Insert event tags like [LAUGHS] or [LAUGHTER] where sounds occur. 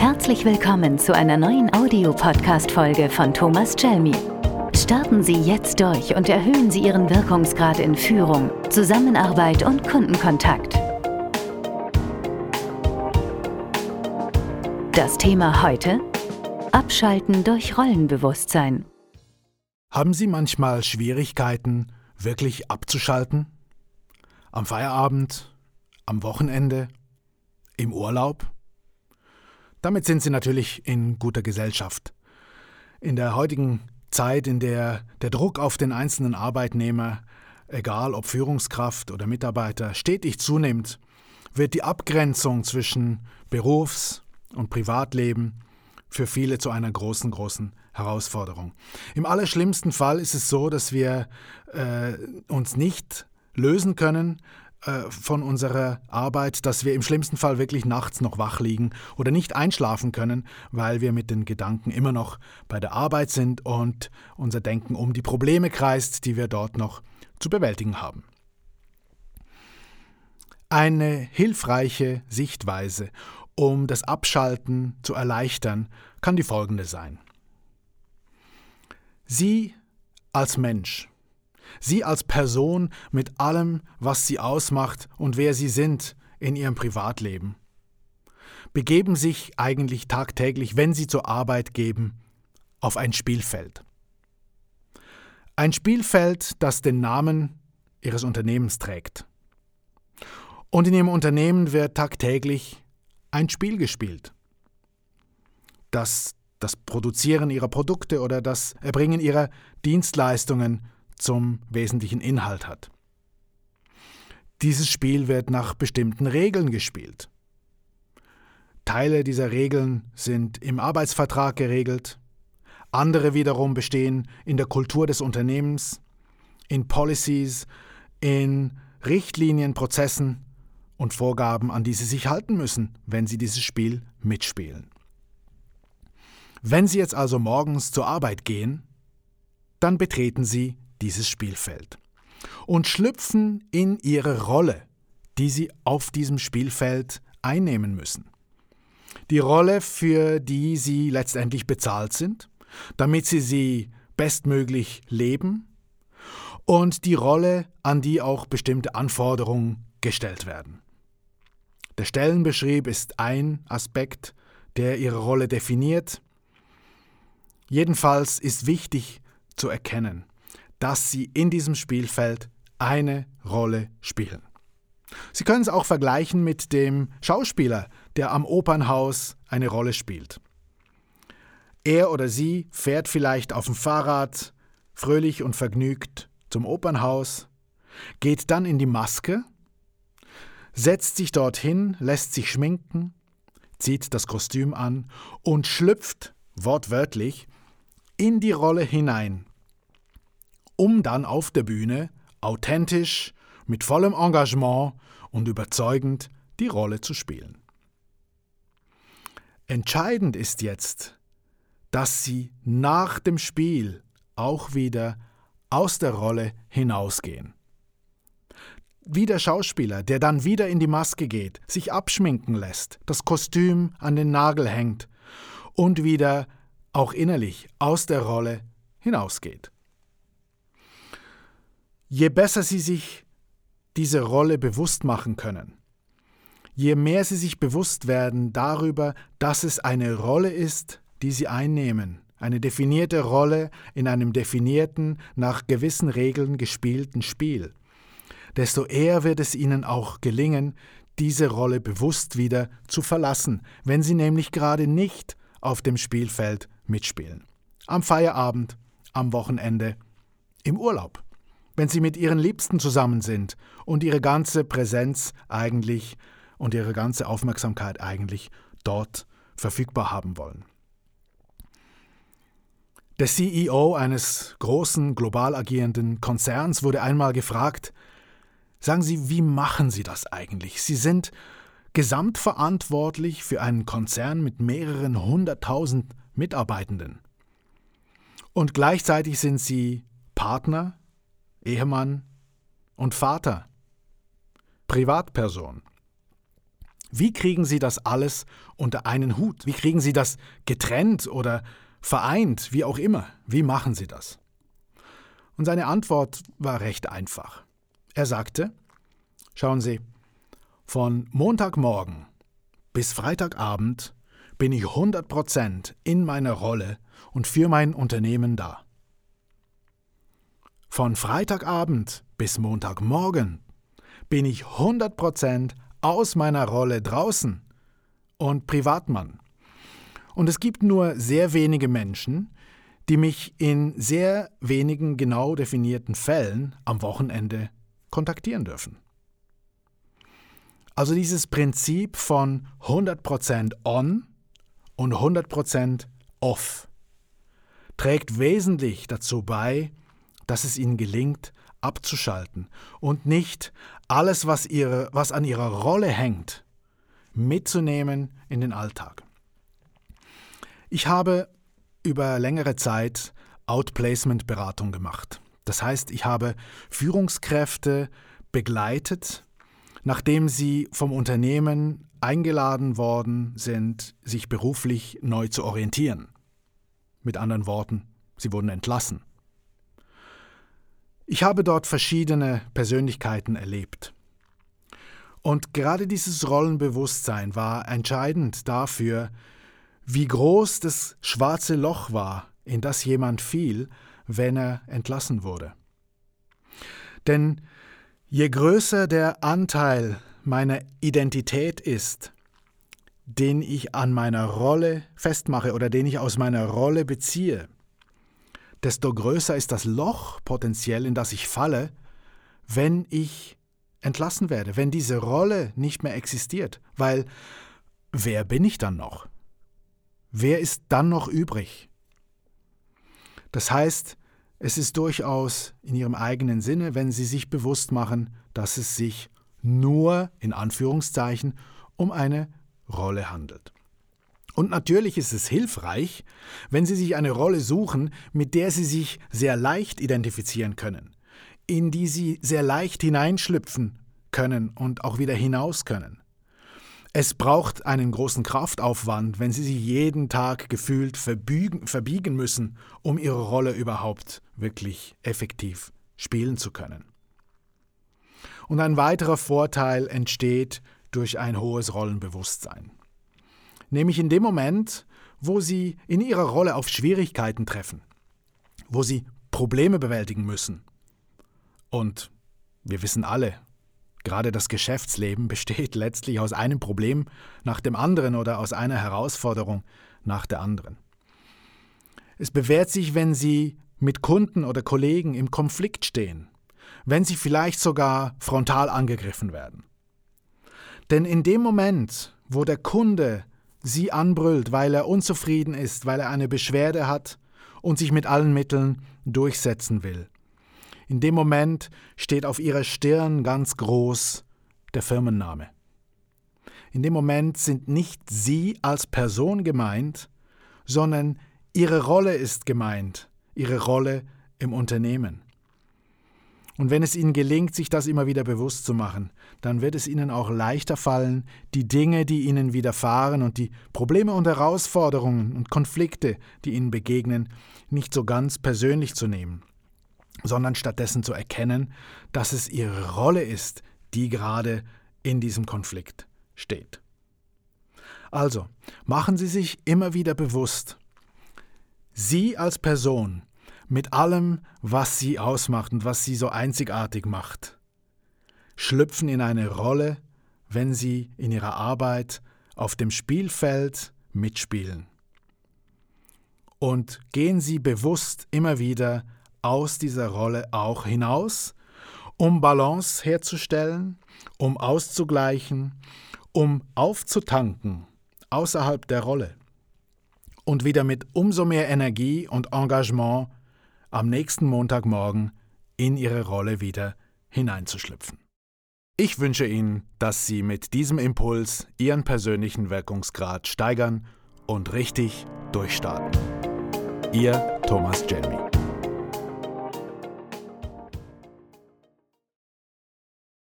Herzlich willkommen zu einer neuen Audiopodcast-Folge von Thomas Chelmi. Starten Sie jetzt durch und erhöhen Sie Ihren Wirkungsgrad in Führung, Zusammenarbeit und Kundenkontakt. Das Thema heute? Abschalten durch Rollenbewusstsein. Haben Sie manchmal Schwierigkeiten, wirklich abzuschalten? Am Feierabend? Am Wochenende? Im Urlaub? Damit sind Sie natürlich in guter Gesellschaft. In der heutigen Zeit, in der der Druck auf den einzelnen Arbeitnehmer, egal ob Führungskraft oder Mitarbeiter, stetig zunimmt, wird die Abgrenzung zwischen Berufs- und Privatleben für viele zu einer großen, großen Herausforderung. Im allerschlimmsten Fall ist es so, dass wir äh, uns nicht lösen können äh, von unserer Arbeit, dass wir im schlimmsten Fall wirklich nachts noch wach liegen oder nicht einschlafen können, weil wir mit den Gedanken immer noch bei der Arbeit sind und unser Denken um die Probleme kreist, die wir dort noch zu bewältigen haben. Eine hilfreiche Sichtweise, um das Abschalten zu erleichtern, kann die folgende sein. Sie als Mensch, Sie als Person mit allem, was Sie ausmacht und wer Sie sind in Ihrem Privatleben, begeben sich eigentlich tagtäglich, wenn Sie zur Arbeit geben, auf ein Spielfeld. Ein Spielfeld, das den Namen Ihres Unternehmens trägt. Und in Ihrem Unternehmen wird tagtäglich ein Spiel gespielt, das das Produzieren ihrer Produkte oder das Erbringen ihrer Dienstleistungen zum wesentlichen Inhalt hat. Dieses Spiel wird nach bestimmten Regeln gespielt. Teile dieser Regeln sind im Arbeitsvertrag geregelt, andere wiederum bestehen in der Kultur des Unternehmens, in Policies, in Richtlinien, Prozessen und Vorgaben, an die Sie sich halten müssen, wenn Sie dieses Spiel mitspielen. Wenn Sie jetzt also morgens zur Arbeit gehen, dann betreten Sie dieses Spielfeld und schlüpfen in Ihre Rolle, die Sie auf diesem Spielfeld einnehmen müssen. Die Rolle, für die Sie letztendlich bezahlt sind, damit Sie sie bestmöglich leben und die Rolle, an die auch bestimmte Anforderungen gestellt werden. Der Stellenbeschrieb ist ein Aspekt, der Ihre Rolle definiert. Jedenfalls ist wichtig zu erkennen, dass Sie in diesem Spielfeld eine Rolle spielen. Sie können es auch vergleichen mit dem Schauspieler, der am Opernhaus eine Rolle spielt. Er oder sie fährt vielleicht auf dem Fahrrad fröhlich und vergnügt zum Opernhaus, geht dann in die Maske setzt sich dorthin, lässt sich schminken, zieht das Kostüm an und schlüpft, wortwörtlich, in die Rolle hinein, um dann auf der Bühne authentisch, mit vollem Engagement und überzeugend die Rolle zu spielen. Entscheidend ist jetzt, dass Sie nach dem Spiel auch wieder aus der Rolle hinausgehen wie der Schauspieler, der dann wieder in die Maske geht, sich abschminken lässt, das Kostüm an den Nagel hängt und wieder auch innerlich aus der Rolle hinausgeht. Je besser Sie sich diese Rolle bewusst machen können, je mehr Sie sich bewusst werden darüber, dass es eine Rolle ist, die Sie einnehmen, eine definierte Rolle in einem definierten, nach gewissen Regeln gespielten Spiel, desto eher wird es ihnen auch gelingen, diese Rolle bewusst wieder zu verlassen, wenn sie nämlich gerade nicht auf dem Spielfeld mitspielen. Am Feierabend, am Wochenende, im Urlaub, wenn sie mit ihren Liebsten zusammen sind und ihre ganze Präsenz eigentlich und ihre ganze Aufmerksamkeit eigentlich dort verfügbar haben wollen. Der CEO eines großen global agierenden Konzerns wurde einmal gefragt, Sagen Sie, wie machen Sie das eigentlich? Sie sind gesamtverantwortlich für einen Konzern mit mehreren hunderttausend Mitarbeitenden. Und gleichzeitig sind Sie Partner, Ehemann und Vater, Privatperson. Wie kriegen Sie das alles unter einen Hut? Wie kriegen Sie das getrennt oder vereint, wie auch immer? Wie machen Sie das? Und seine Antwort war recht einfach. Er sagte, schauen Sie, von Montagmorgen bis Freitagabend bin ich 100% in meiner Rolle und für mein Unternehmen da. Von Freitagabend bis Montagmorgen bin ich 100% aus meiner Rolle draußen und Privatmann. Und es gibt nur sehr wenige Menschen, die mich in sehr wenigen genau definierten Fällen am Wochenende kontaktieren dürfen. Also dieses Prinzip von 100% on und 100% off trägt wesentlich dazu bei, dass es ihnen gelingt, abzuschalten und nicht alles, was, ihre, was an ihrer Rolle hängt, mitzunehmen in den Alltag. Ich habe über längere Zeit Outplacement-Beratung gemacht. Das heißt, ich habe Führungskräfte begleitet, nachdem sie vom Unternehmen eingeladen worden sind, sich beruflich neu zu orientieren. Mit anderen Worten, sie wurden entlassen. Ich habe dort verschiedene Persönlichkeiten erlebt. Und gerade dieses Rollenbewusstsein war entscheidend dafür, wie groß das schwarze Loch war, in das jemand fiel, wenn er entlassen wurde. Denn je größer der Anteil meiner Identität ist, den ich an meiner Rolle festmache oder den ich aus meiner Rolle beziehe, desto größer ist das Loch potenziell, in das ich falle, wenn ich entlassen werde, wenn diese Rolle nicht mehr existiert. Weil wer bin ich dann noch? Wer ist dann noch übrig? Das heißt, es ist durchaus in ihrem eigenen Sinne, wenn sie sich bewusst machen, dass es sich nur in Anführungszeichen um eine Rolle handelt. Und natürlich ist es hilfreich, wenn Sie sich eine Rolle suchen, mit der Sie sich sehr leicht identifizieren können, in die Sie sehr leicht hineinschlüpfen können und auch wieder hinaus können. Es braucht einen großen Kraftaufwand, wenn Sie sich jeden Tag gefühlt verbiegen, verbiegen müssen, um Ihre Rolle überhaupt wirklich effektiv spielen zu können. Und ein weiterer Vorteil entsteht durch ein hohes Rollenbewusstsein nämlich in dem Moment, wo sie in ihrer Rolle auf Schwierigkeiten treffen, wo sie Probleme bewältigen müssen. Und wir wissen alle, gerade das Geschäftsleben [LAUGHS] besteht letztlich aus einem Problem nach dem anderen oder aus einer Herausforderung nach der anderen. Es bewährt sich, wenn Sie mit Kunden oder Kollegen im Konflikt stehen, wenn Sie vielleicht sogar frontal angegriffen werden. Denn in dem Moment, wo der Kunde sie anbrüllt, weil er unzufrieden ist, weil er eine Beschwerde hat und sich mit allen Mitteln durchsetzen will. In dem Moment steht auf ihrer Stirn ganz groß der Firmenname. In dem Moment sind nicht Sie als Person gemeint, sondern Ihre Rolle ist gemeint, Ihre Rolle im Unternehmen. Und wenn es ihnen gelingt, sich das immer wieder bewusst zu machen, dann wird es ihnen auch leichter fallen, die Dinge, die ihnen widerfahren und die Probleme und Herausforderungen und Konflikte, die ihnen begegnen, nicht so ganz persönlich zu nehmen, sondern stattdessen zu erkennen, dass es ihre Rolle ist, die gerade in diesem Konflikt steht. Also, machen Sie sich immer wieder bewusst, Sie als Person mit allem, was sie ausmacht und was sie so einzigartig macht, schlüpfen in eine Rolle, wenn sie in ihrer Arbeit auf dem Spielfeld mitspielen. Und gehen sie bewusst immer wieder aus dieser Rolle auch hinaus, um Balance herzustellen, um auszugleichen, um aufzutanken außerhalb der Rolle und wieder mit umso mehr Energie und Engagement am nächsten Montagmorgen in ihre Rolle wieder hineinzuschlüpfen. Ich wünsche Ihnen, dass Sie mit diesem Impuls Ihren persönlichen Wirkungsgrad steigern und richtig durchstarten. Ihr Thomas Jelmy.